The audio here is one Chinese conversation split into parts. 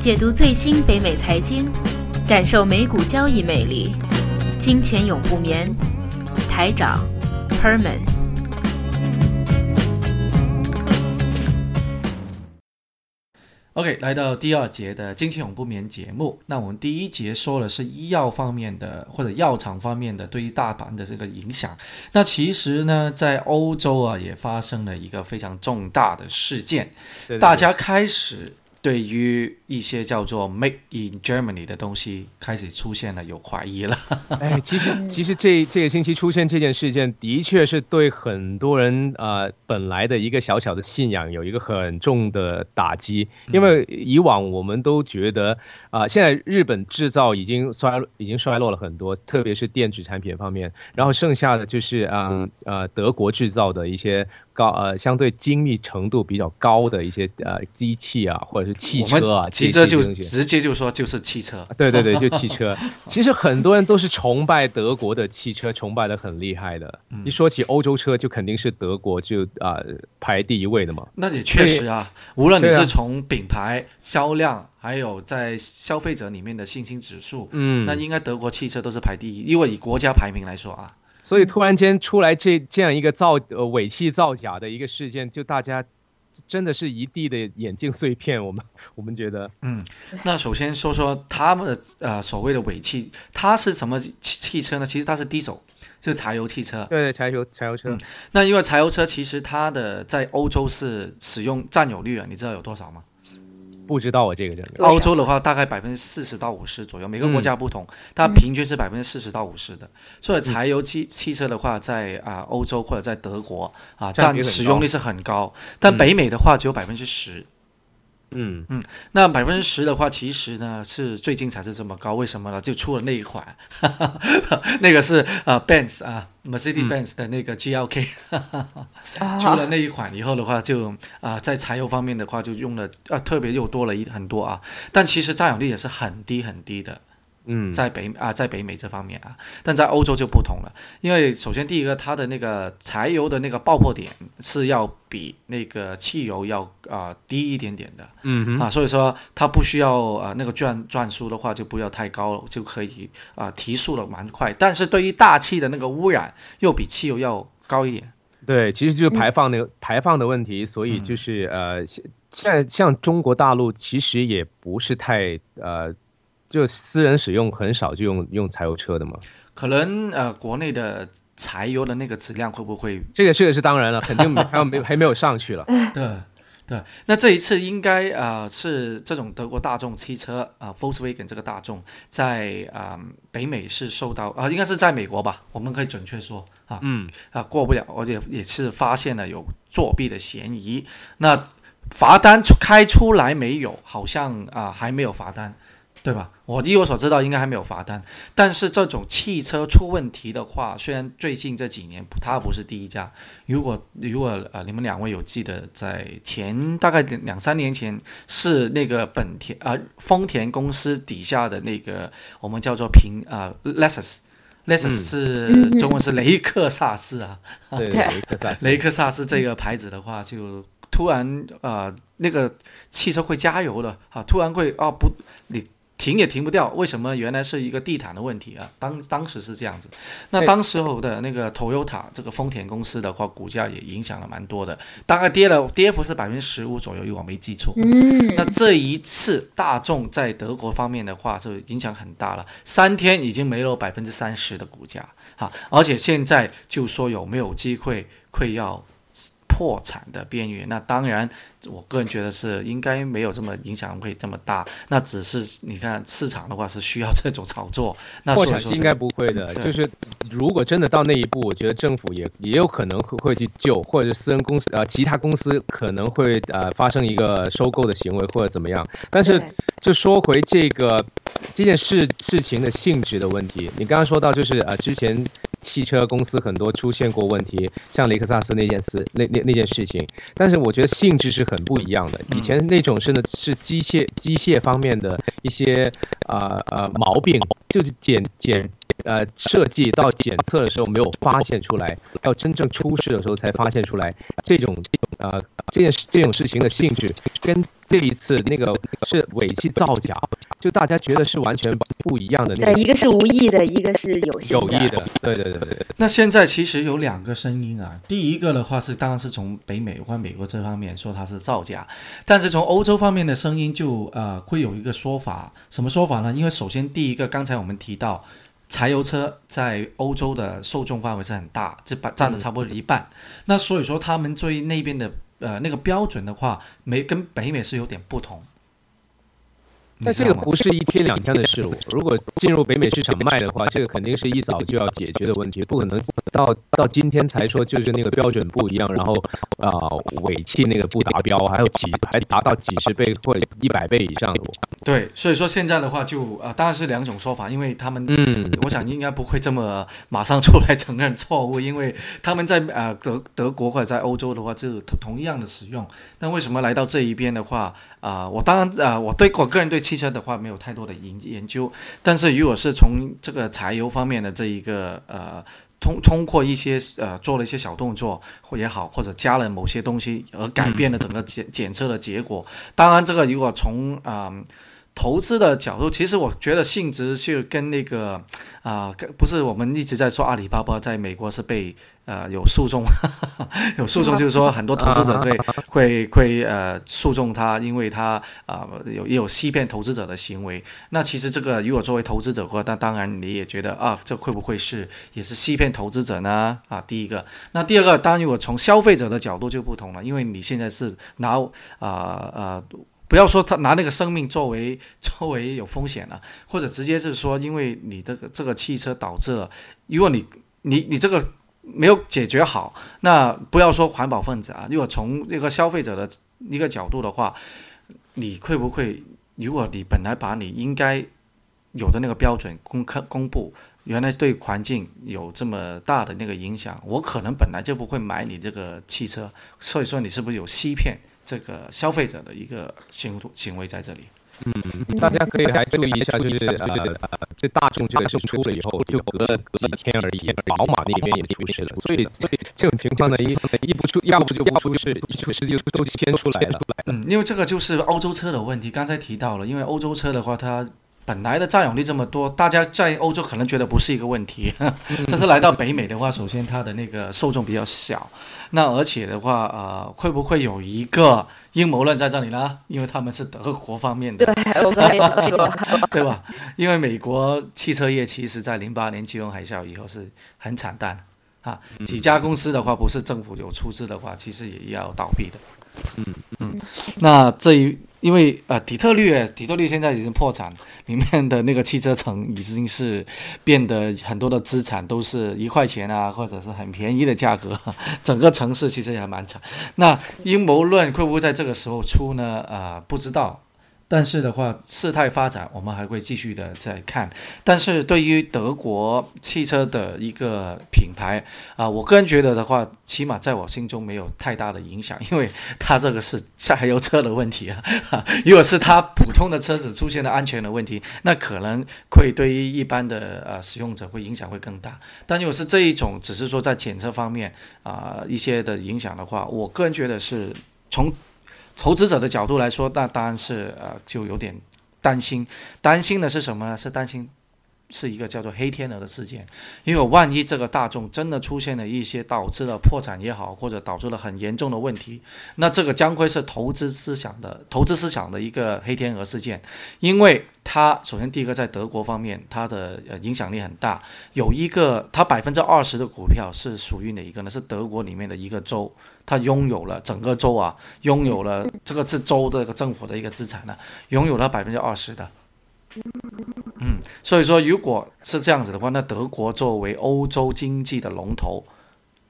解读最新北美财经，感受美股交易魅力。金钱永不眠，台长 Herman。OK，来到第二节的金钱永不眠节目。那我们第一节说的是医药方面的或者药厂方面的对于大盘的这个影响。那其实呢，在欧洲啊，也发生了一个非常重大的事件，大家开始。对于一些叫做 “Make in Germany” 的东西开始出现了有怀疑了。哎，其实其实这这个星期出现这件事件，的确是对很多人呃本来的一个小小的信仰有一个很重的打击。因为以往我们都觉得啊，现在日本制造已经衰已经衰落了很多，特别是电子产品方面，然后剩下的就是啊呃德国制造的一些。高呃，相对精密程度比较高的一些呃机器啊，或者是汽车啊，汽车就直接就说就是汽车，对对对，就汽车。其实很多人都是崇拜德国的汽车，崇拜的很厉害的。一说起欧洲车，就肯定是德国就啊排第一位的嘛。那也确实啊，无论你是从品牌销量，还有在消费者里面的信心指数，嗯，那应该德国汽车都是排第一，因为以国家排名来说啊。所以突然间出来这这样一个造呃尾气造假的一个事件，就大家真的是一地的眼镜碎片。我们 我们觉得，嗯，那首先说说他们的呃所谓的尾气，它是什么汽汽车呢？其实它是低手，就是柴油汽车。对，柴油柴油车。那因为柴油车其实它的在欧洲是使用占有率啊，你知道有多少吗？不知道我这个人。欧洲的话，大概百分之四十到五十左右，每个国家不同，它平均是百分之四十到五十的。所以柴油汽汽车的话，在啊欧洲或者在德国啊占使用率是很高，但北美的话只有百分之十。嗯嗯嗯，那百分之十的话，其实呢是最近才是这么高，为什么呢？就出了那一款，那个是呃 Benz 啊，Mercedes-Benz 的那个 GLK，出了那一款以后的话，就啊在柴油方面的话就用了啊特别又多了一很多啊，但其实占有率也是很低很低的。嗯，在北啊，在北美这方面啊，但在欧洲就不同了，因为首先第一个，它的那个柴油的那个爆破点是要比那个汽油要啊低一点点的，嗯啊，所以说它不需要啊那个转转速的话就不要太高了就可以啊提速的蛮快，但是对于大气的那个污染又比汽油要高一点。对，其实就是排放那个排放的问题，所以就是呃，现在像中国大陆其实也不是太呃。就私人使用很少就用用柴油车的嘛？可能呃，国内的柴油的那个质量会不会？这个这个是当然了，肯定还有没还没有上去了。对对，那这一次应该啊是这种德国大众汽车啊，Volkswagen 这个大众在啊北美是受到啊，应该是在美国吧？我们可以准确说啊，嗯啊过不了，而且也是发现了有作弊的嫌疑。那罚单开出来没有？好像啊还没有罚单。对吧？我据我所知道，应该还没有罚单。但是这种汽车出问题的话，虽然最近这几年它不是第一家。如果如果呃，你们两位有记得，在前大概两三年前，是那个本田啊丰田公司底下的那个我们叫做平啊 Lexus，Lexus 是中文是雷克萨斯啊，对 雷克萨斯，雷克萨斯这个牌子的话，就突然啊那个汽车会加油的啊，突然会啊不你。停也停不掉，为什么？原来是一个地毯的问题啊！当当时是这样子，那当时候的那个 Toyota 这个丰田公司的话，股价也影响了蛮多的，大概跌了，跌幅是百分之十五左右，如果没记错。嗯，那这一次大众在德国方面的话，就影响很大了，三天已经没了百分之三十的股价，哈，而且现在就说有没有机会会要。破产的边缘，那当然，我个人觉得是应该没有这么影响会这么大。那只是你看市场的话是需要这种炒作。那破产应该不会的，就是如果真的到那一步，我觉得政府也也有可能会会去救，或者私人公司呃其他公司可能会呃发生一个收购的行为或者怎么样。但是就说回这个这件事事情的性质的问题，你刚刚说到就是呃之前。汽车公司很多出现过问题，像雷克萨斯那件事，那那那件事情，但是我觉得性质是很不一样的。以前那种是呢是机械机械方面的一些啊啊毛病，就是检检呃设计到检测的时候没有发现出来，到真正出事的时候才发现出来，这种呃这件事这种事情的性质跟这一次那个是尾气造假，就大家觉得是完全不一样的那对，一个是无意的，一个是有心有意的，对对对对，那现在其实有两个声音啊，第一个的话是当然是从北美或美国这方面说它是造假，但是从欧洲方面的声音就呃会有一个说法，什么说法呢？因为首先第一个，刚才我们提到柴油车在欧洲的受众范围是很大，这把占了差不多一半，那所以说他们对那边的呃那个标准的话，没跟北美是有点不同。但这个不是一天两天的事。如果进入北美市场卖的话，这个肯定是一早就要解决的问题，不可能到到今天才说就是那个标准不一样，然后啊、尾气那个不达标，还有几还达到几十倍或者一百倍以上的。对，所以说现在的话就呃当然是两种说法，因为他们嗯，我想应该不会这么马上出来承认错误，因为他们在呃德德国或者在欧洲的话，就是同同样的使用。但为什么来到这一边的话，啊、我当然啊、我对我个人对汽车的话没有太多的研研究，但是如果是从这个柴油方面的这一个呃。通通过一些呃做了一些小动作或也好，或者加了某些东西而改变了整个检检测的结果。当然，这个如果从啊、投资的角度，其实我觉得性质是跟那个啊、跟不是我们一直在说阿里巴巴在美国是被呃有诉讼，有诉讼，就是说很多投资者会 会会呃诉讼他，因为他啊、有也有欺骗投资者的行为。那其实这个如果作为投资者的话，那当然你也觉得啊，这会不会是也是欺骗投资者呢？啊，第一个，那第二个，当然如果从消费者的角度就不同了，因为你现在是拿啊呃。不要说他拿那个生命作为 作为有风险了，或者直接是说，因为你这个这个汽车导致了，如果你你你这个没有解决好，那不要说环保分子啊，如果从一个消费者的一个角度的话，你会不会，如果你本来把你应该有的那个标准公开公布，原来对环境有这么大的那个影响，我可能本来就不会买你这个汽车，所以说你是不是有欺骗这个消费者的一个行行为在这里？嗯大家可以来注意一下，就是呃，这大众这个是出了以后，就隔了几天而已，宝马那边也出事了，所以所以这种情况呢，一一不出，要不就不出事，一出事就都先出来了。嗯，因为这个就是欧洲车的问题，刚才提到了，因为欧洲车的话，它本来的占有率这么多，大家在欧洲可能觉得不是一个问题，但是来到北美的话，首先它的那个受众比较小，那而且的话，呃，会不会有一个阴谋论在这里呢？因为他们是德国方面的，对，我刚才也说，对吧？因为美国汽车业其实在零八年金融海啸以后是很惨淡啊，几家公司的话，不是政府有出资的话，其实也要倒闭的。嗯嗯，那这一因为呃底特律，底特律现在已经破产，里面的那个汽车城已经是变得很多的资产都是一块钱啊，或者是很便宜的价格，整个城市其实也蛮惨。那阴谋论会不会在这个时候出呢？呃、不知道。但是的话，事态发展，我们还会继续的再看。但是对于德国汽车的一个品牌啊、我个人觉得的话，起码在我心中没有太大的影响，因为它这个是柴油车的问题啊。如果是它普通的车子出现了安全的问题，那可能会对于一般的呃使用者会影响会更大。但如果是这一种，只是说在检测方面啊、一些的影响的话，我个人觉得是从投资者的角度来说，那当然是呃就有点担心。担心的是什么呢？是担心是一个叫做黑天鹅的事件。因为万一这个大众真的出现了一些导致了破产也好，或者导致了很严重的问题，那这个将会是投资思想的投资思想的一个黑天鹅事件。因为它首先第一个在德国方面，它的影响力很大，有一个它百分之二十的股票是属于哪一个呢？是德国里面的一个州。它拥有了整个州啊，拥有了这个是州的一个政府的一个资产呢、拥有了百分之二十的。嗯，所以说如果是这样子的话，那德国作为欧洲经济的龙头，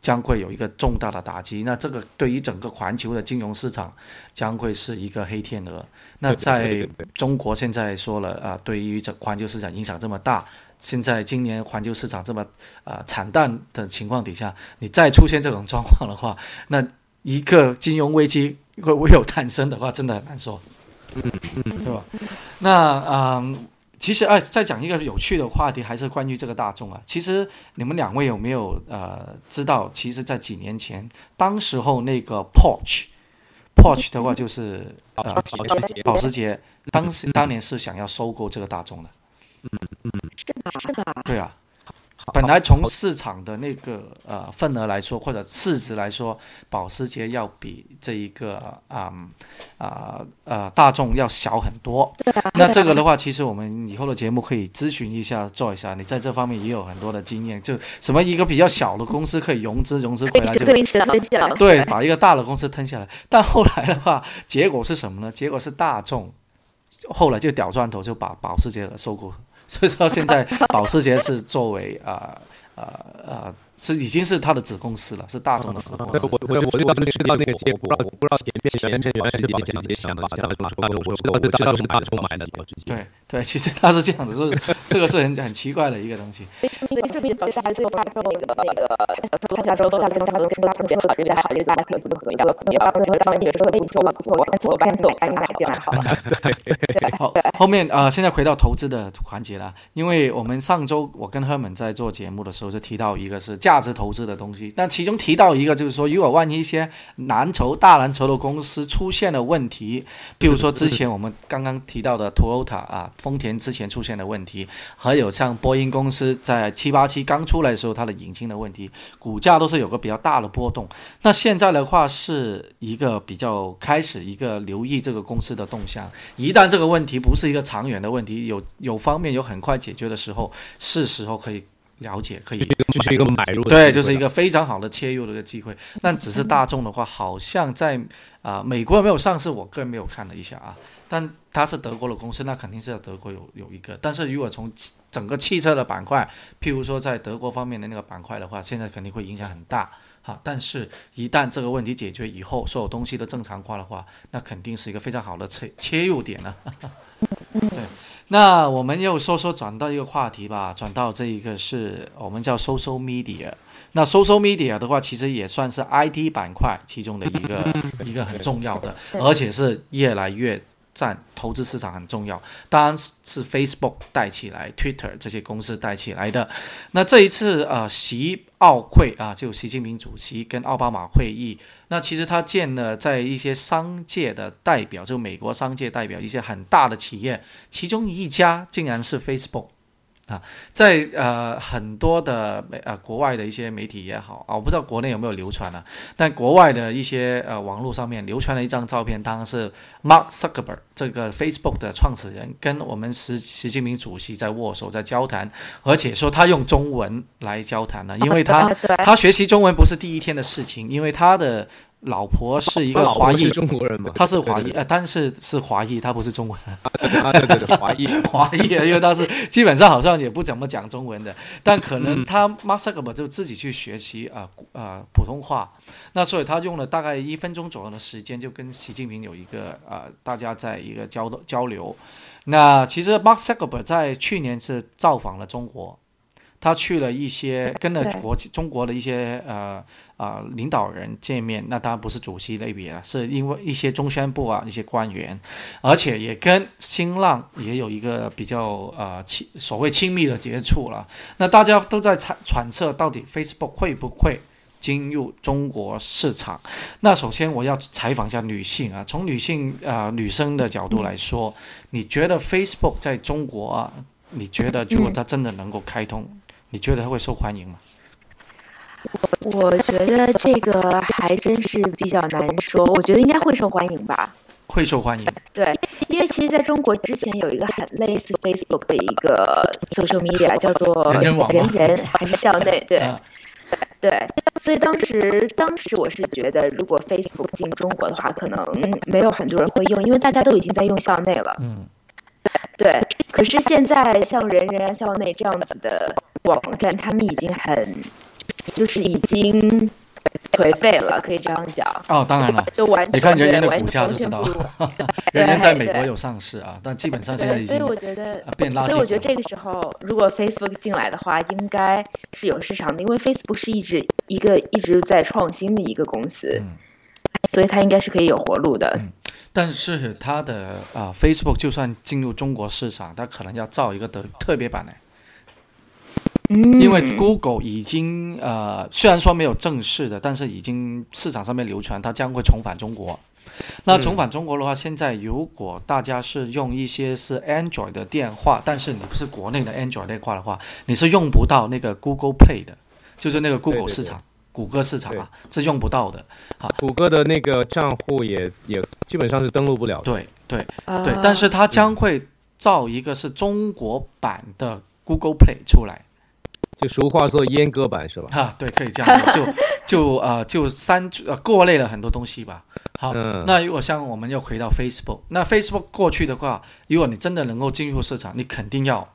将会有一个重大的打击。那这个对于整个环球的金融市场将会是一个黑天鹅。那在中国现在说了啊、对于这环球市场影响这么大，现在今年环球市场这么啊、惨淡的情况底下，你再出现这种状况的话，那一个金融危机会不会有诞生的话，真的很难说，嗯对吧？那嗯。其实哎，再讲一个有趣的话题，还是关于这个大众啊。其实你们两位有没有呃知道？其实，在几年前，当时候那个 Porsche，Porsche 的话就是呃保时捷，当时当年是想要收购这个大众的。嗯嗯，是吗？是吗？对啊。本来从市场的那个呃份额来说，或者市值来说，保时捷要比这一个啊啊呃大众要小很多。那这个的话，其实我们以后的节目可以咨询一下做一下，你在这方面也有很多的经验。就什么一个比较小的公司可以融资，融资回来就对，把一个大的公司吞下来。但后来的话，结果是什么呢？结果是大众后来就掉砖头，就把保时捷收购。所以说，现在保时捷是作为啊啊啊。是已经是他的子公司了，是大众的子公司。我我我知道那个知道那个节，不知道不知道前前前原来是保时捷想的，想的我我我知道是大众买的保时捷。对对，其实他是这样子，就是这个是很很奇怪的一个东西。对，这边保时捷最后发售那个那个，他加州大众大众跟大众结合，这边好，这家公司合一个，也包括最后上面也是说，哎，我我我我把你我把你买进来好了。对，好，后面啊，现在回到投资的环节了，因为我们上周我跟赫本在做节目的时候就提到一个是。价值投资的东西，但其中提到一个，就是说，如果万一一些蓝筹、大蓝筹的公司出现了问题，比如说之前我们刚刚提到的 Toyota 啊，丰田之前出现的问题，还有像波音公司在七八七刚出来的时候，它的引擎的问题，股价都是有个比较大的波动。那现在的话是一个比较开始一个留意这个公司的动向，一旦这个问题不是一个长远的问题，有有方面有很快解决的时候，是时候可以。了解可以，就是一个买入，对，就是一个非常好的切入的一个机会。但只是大众的话，好像在啊美国没有上市，我个人没有看了一下啊。但它是德国的公司，那肯定是在德国有有一个。但是如果从整个汽车的板块，譬如说在德国方面的那个板块的话，现在肯定会影响很大哈。但是，一旦这个问题解决以后，所有东西都正常化的话，那肯定是一个非常好的切切入点了。对。那我们又说说转到一个话题吧，转到这一个是我们叫 social media。那 social media 的话，其实也算是 IT 板块其中的一个一个很重要的，而且是越来越。占投资市场很重要，当然是 Facebook 带起来，Twitter 这些公司带起来的。那这一次呃，习奥会啊，就习近平主席跟奥巴马会议，那其实他见了在一些商界的代表，就美国商界代表一些很大的企业，其中一家竟然是 Facebook。啊，在呃很多的美呃国外的一些媒体也好啊，我不知道国内有没有流传啊，但国外的一些呃网络上面流传了一张照片，当然是 Mark Zuckerberg 这个 Facebook 的创始人跟我们习习近平主席在握手在交谈，而且说他用中文来交谈呢，因为他 他学习中文不是第一天的事情，因为他的。老婆是一个华裔中国人嘛？他是华裔，呃，但是是华裔，他不是中文。啊，对对对，华裔，华裔，因为他是基本上好像也不怎么讲中文的，但可能他 Masakba 就自己去学习啊啊普通话，那所以他用了大概一分钟左右的时间，就跟习近平有一个啊大家在一个交交流。那其实 Masakba 在去年是造访了中国。他去了一些，跟了国中国的一些呃呃领导人见面，那当然不是主席类别了，是因为一些中宣部啊一些官员，而且也跟新浪也有一个比较呃亲所谓亲密的接触了。那大家都在揣揣测，到底 Facebook 会不会进入中国市场？那首先我要采访一下女性啊，从女性啊女生的角度来说，你觉得 Facebook 在中国啊，你觉得如果它真的能够开通？你觉得他会受欢迎吗？我我觉得这个还真是比较难说。我觉得应该会受欢迎吧。会受欢迎。对，因为其实在中国之前有一个很类似 Facebook 的一个 social media，叫做人人还是校内？对对。所以当时当时我是觉得，如果 Facebook 进中国的话，可能没有很多人会用，因为大家都已经在用校内了。嗯。对，可是现在像人人校内这样子的网站，他们已经很，就是已经颓废了，可以这样讲。哦，当然了，就完你看人人的股价就知道，人 人在美国有上市啊，但基本上现在已经所以我觉得变垃圾。所以我觉得这个时候，如果 Facebook 进来的话，应该是有市场的，因为 Facebook 是一直一个一直在创新的一个公司，所以它应该是可以有活路的。但是它的啊，Facebook 就算进入中国市场，它可能要造一个特特别版的。嗯，因为 Google 已经呃，虽然说没有正式的，但是已经市场上面流传，它将会重返中国。那重返中国的话，现在如果大家是用一些是 Android 的电话，但是你不是国内的 Android 电话的话，你是用不到那个 Google Pay 的，就是那个 Google 市场、谷歌市场啊，是用不到的。好，谷歌的那个账户也也基本上是登录不了。对对啊对，但是它将会造一个是中国版的 Google Play 出来。就俗话说阉割版是吧？哈，对，可以这样说，就就呃就删呃过滤了很多东西吧。好，嗯那如果像我们又回到 Facebook，那 Facebook 过去的话，如果你真的能够进入市场，你肯定要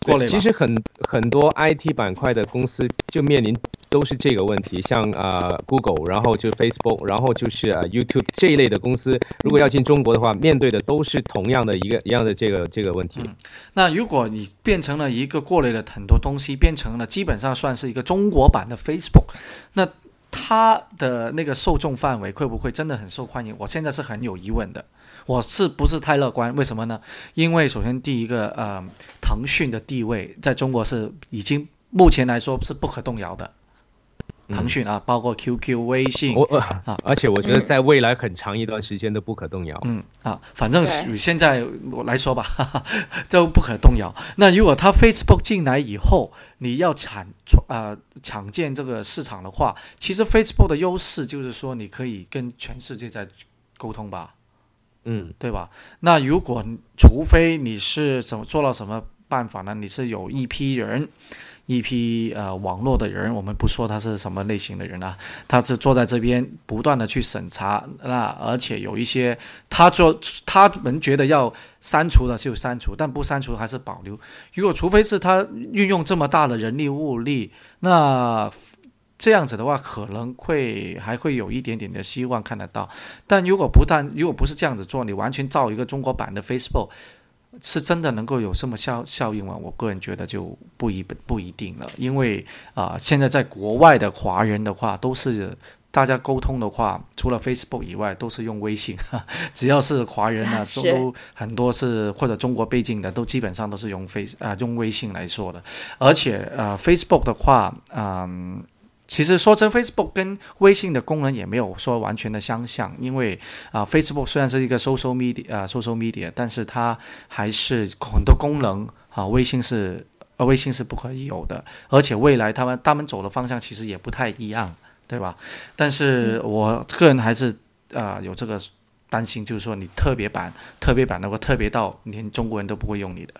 过滤。其实很很多 IT 板块的公司就面临都是这个问题，像呃 Google，然后就 Facebook，然后就是呃 YouTube 这一类的公司，如果要进中国的话，面对的都是同样的一个一样的这个这个问题。那如果你变成了一个过滤了很多东西，变成了基本上算是一个中国版的 Facebook，那它的那个受众范围会不会真的很受欢迎？我现在是很有疑问的。我是不是太乐观？为什么呢？因为首先第一个，呃，腾讯的地位在中国是已经目前来说是不可动摇的。腾讯啊，包括 QQ、微信，我、呃、而且我觉得在未来很长一段时间都不可动摇。嗯啊，反正现在我来说吧，哈哈，都不可动摇。那如果它 Facebook 进来以后，你要抢呃抢建这个市场的话，其实 Facebook 的优势就是说你可以跟全世界在沟通吧，嗯，对吧？那如果除非你是怎么做到什么办法呢？你是有一批人。一批呃网络的人，我们不说他是什么类型的人啊，他是坐在这边不断的去审查，那而且有一些他做他们觉得要删除的就删除，但不删除还是保留。如果除非是他运用这么大的人力物力，那这样子的话可能会还会有一点点的希望看得到。但如果不但如果不是这样子做，你完全造一个中国版的 Facebook。是真的能够有这么效效应吗？我个人觉得就不一不一定了，因为啊、呃，现在在国外的华人的话，都是大家沟通的话，除了 Facebook 以外，都是用微信。只要是华人呢，是都很多是或者中国背景的，都基本上都是用 Face 啊、用微信来说的。而且呃，Facebook 的话，嗯、其实说真，Facebook 跟微信的功能也没有说完全的相像，因为啊、f a c e b o o k 虽然是一个 social media 啊、social media，但是它还是很多功能啊，微信是呃微信是不可以有的，而且未来他们他们走的方向其实也不太一样，对吧？但是我个人还是啊、有这个担心，就是说你特别版特别版的话，特别到连中国人都不会用你的。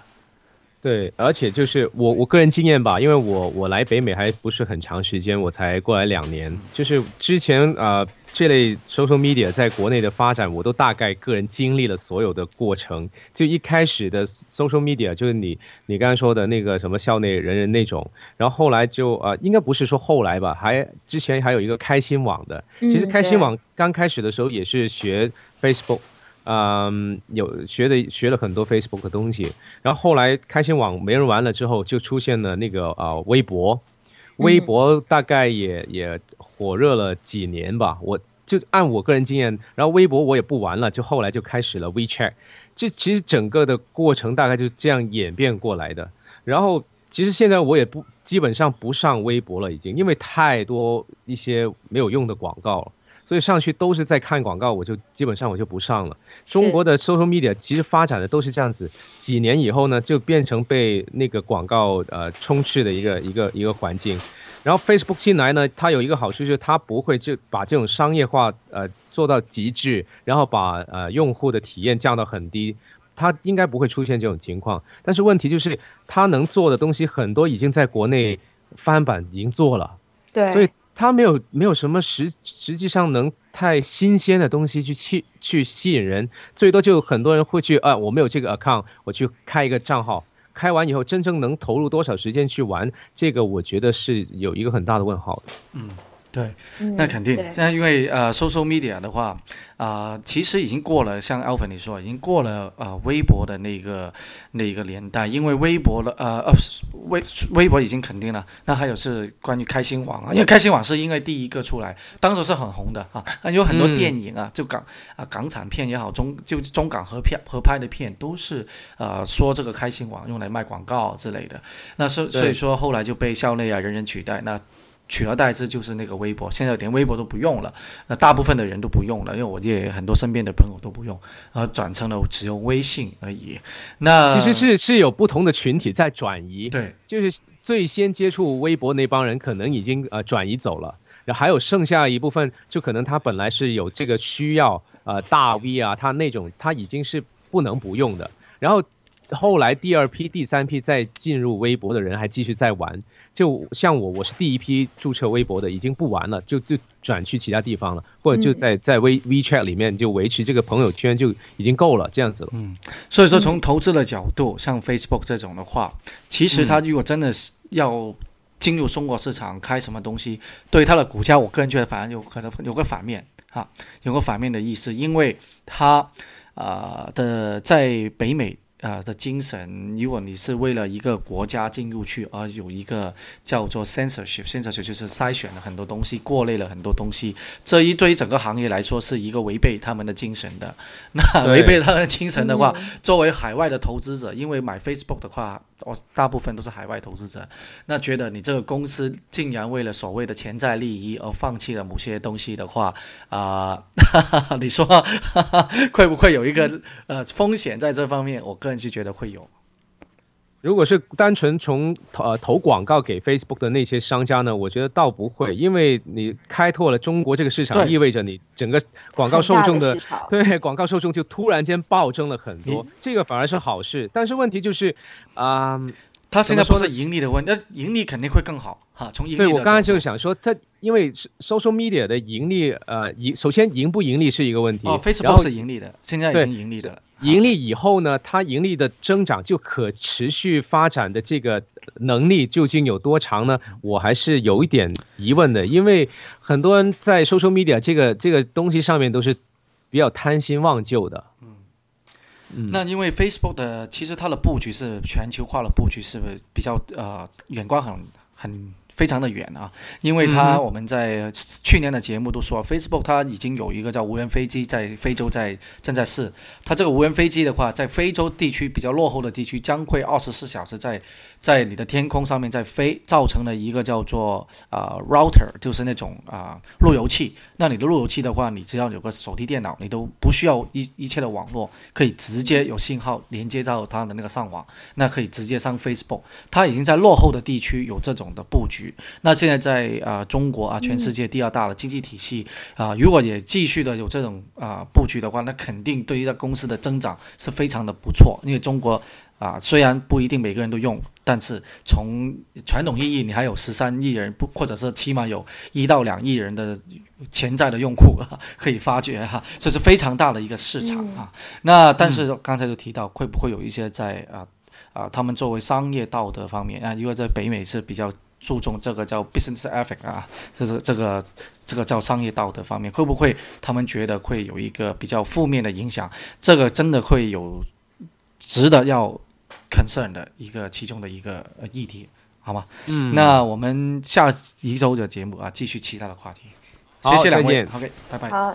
对，而且就是我我个人经验吧，因为我我来北美还不是很长时间，我才过来两年。就是之前啊、呃这类 social media 在国内的发展，我都大概个人经历了所有的过程。就一开始的 social media 就是你你刚才说的那个什么校内人人那种，然后后来就呃应该不是说后来吧，还之前还有一个开心网的。其实嗯开心网刚开始的时候也是学 Facebook。嗯，有学的学了很多 Facebook 的东西，然后后来开心网没人玩了之后，就出现了那个呃微博，微博大概也、也火热了几年吧。我就按我个人经验，然后微博我也不玩了，就后来就开始了 WeChat。这其实整个的过程大概就这样演变过来的。然后其实现在我也不基本上不上微博了，已经因为太多一些没有用的广告了。所以上去都是在看广告，我就基本上我就不上了。中国的 social media 其实发展的都是这样子，几年以后呢，就变成被那个广告呃充斥的一个一个一个环境。然后 Facebook 进来呢，它有一个好处就是它不会就把这种商业化呃做到极致，然后把呃用户的体验降到很低。它应该不会出现这种情况，但是问题就是它能做的东西很多已经在国内翻版已经做了，对，所以它没有没有什么实实际上能太新鲜的东西去去去吸引人，最多就很多人会去啊，我没有这个 account，我去开一个账号，开完以后真正能投入多少时间去玩，这个我觉得是有一个很大的问号的。对，嗯那肯定。现在因为呃，social media 的话，啊、其实已经过了，像 Alvin 你说，已经过了呃微博的那个那个年代，因为微博的呃呃微微博已经肯定了。那还有是关于开心网啊，因为开心网是因为第一个出来，当时是很红的啊，那有很多嗯电影啊，就港啊港产片也好，中就中港合片合拍的片都是呃说这个开心网用来卖广告之类的。那所所以说后来就被校内啊人人取代。那取而代之就是那个微博，现在连微博都不用了，那大部分的人都不用了，因为我也很多身边的朋友都不用，然后转成了只用微信而已。那其实是是有不同的群体在转移，对就是最先接触微博那帮人可能已经呃转移走了，然后还有剩下一部分，就可能他本来是有这个需要，呃大 V 啊，他那种他已经是不能不用的，然后后来第二批、第三批再进入微博的人还继续在玩，就像我，我是第一批注册微博的，已经不玩了，就就转去其他地方了，或者就在在微 WeChat 里面就维持这个朋友圈就已经够了，这样子了。嗯所以说，从投资的角度，像 Facebook 这种的话，其实它如果真的是要进入中国市场开什么东西，对它的股价，我个人觉得反而有可能有个反面啊，有个反面的意思，因为它呃的在北美。呃的精神，如果你是为了一个国家进入去而有一个叫做 censorship，censorship 就是筛选了很多东西，过滤了很多东西，这一对于整个行业来说是一个违背他们的精神的。那违背他们的精神的话，嗯作为海外的投资者，因为买 Facebook 的话，我大部分都是海外投资者，那觉得你这个公司竟然为了所谓的潜在利益而放弃了某些东西的话，啊、你说 会不会有一个呃风险在这方面？我个人是觉得会有。如果是单纯从投呃投广告给 Facebook 的那些商家呢，我觉得倒不会，因为你开拓了中国这个市场，意味着你整个广告受众的对广告受众就突然间暴增了很多，这个反而是好事。但是问题就是，啊、他现在不是盈利的问题，那盈利肯定会更好哈。从盈利的对我刚才就是想说，它因为 social media 的盈利，呃，盈首先盈不盈利是一个问题，哦然，Facebook 是盈利的，现在已经盈利的了。盈利以后呢，它盈利的增长就可持续发展的这个能力究竟有多长呢？我还是有一点疑问的，因为很多人在 social media 这个这个东西上面都是比较贪心忘旧的。那因为 Facebook 的其实它的布局是全球化的布局，是不是比较呃远观很很非常的远啊？因为它我们在去年的节目都说，Facebook 它已经有一个叫无人飞机在非洲在正在试，它这个无人飞机的话，在非洲地区比较落后的地区，将会二十四小时在在你的天空上面在飞，造成了一个叫做啊、router，就是那种啊、路由器。那你的路由器的话，你只要有个手提电脑，你都不需要一一切的网络，可以直接有信号连接到它的那个上网，那可以直接上 Facebook。它已经在落后的地区有这种的布局。那现在在啊、中国啊，全世界第二大的经济体系啊、如果也继续的有这种啊、布局的话，那肯定对于这公司的增长是非常的不错。因为中国啊、虽然不一定每个人都用，但是从传统意义，你还有十三亿人，不或者是起码有一到两亿人的潜在的用户啊，可以发掘哈、这是非常大的一个市场啊。那但是刚才就提到，会不会有一些在啊啊、他们作为商业道德方面啊，因为在北美是比较注重这个叫 business ethic 啊，这是这个这个叫商业道德方面，会不会他们觉得会有一个比较负面的影响？这个真的会有值得要 concern 的一个其中的一个呃议题，好吗？嗯，那我们下一周的节目啊，继续其他的话题。好谢谢两位再见，OK，拜拜。好，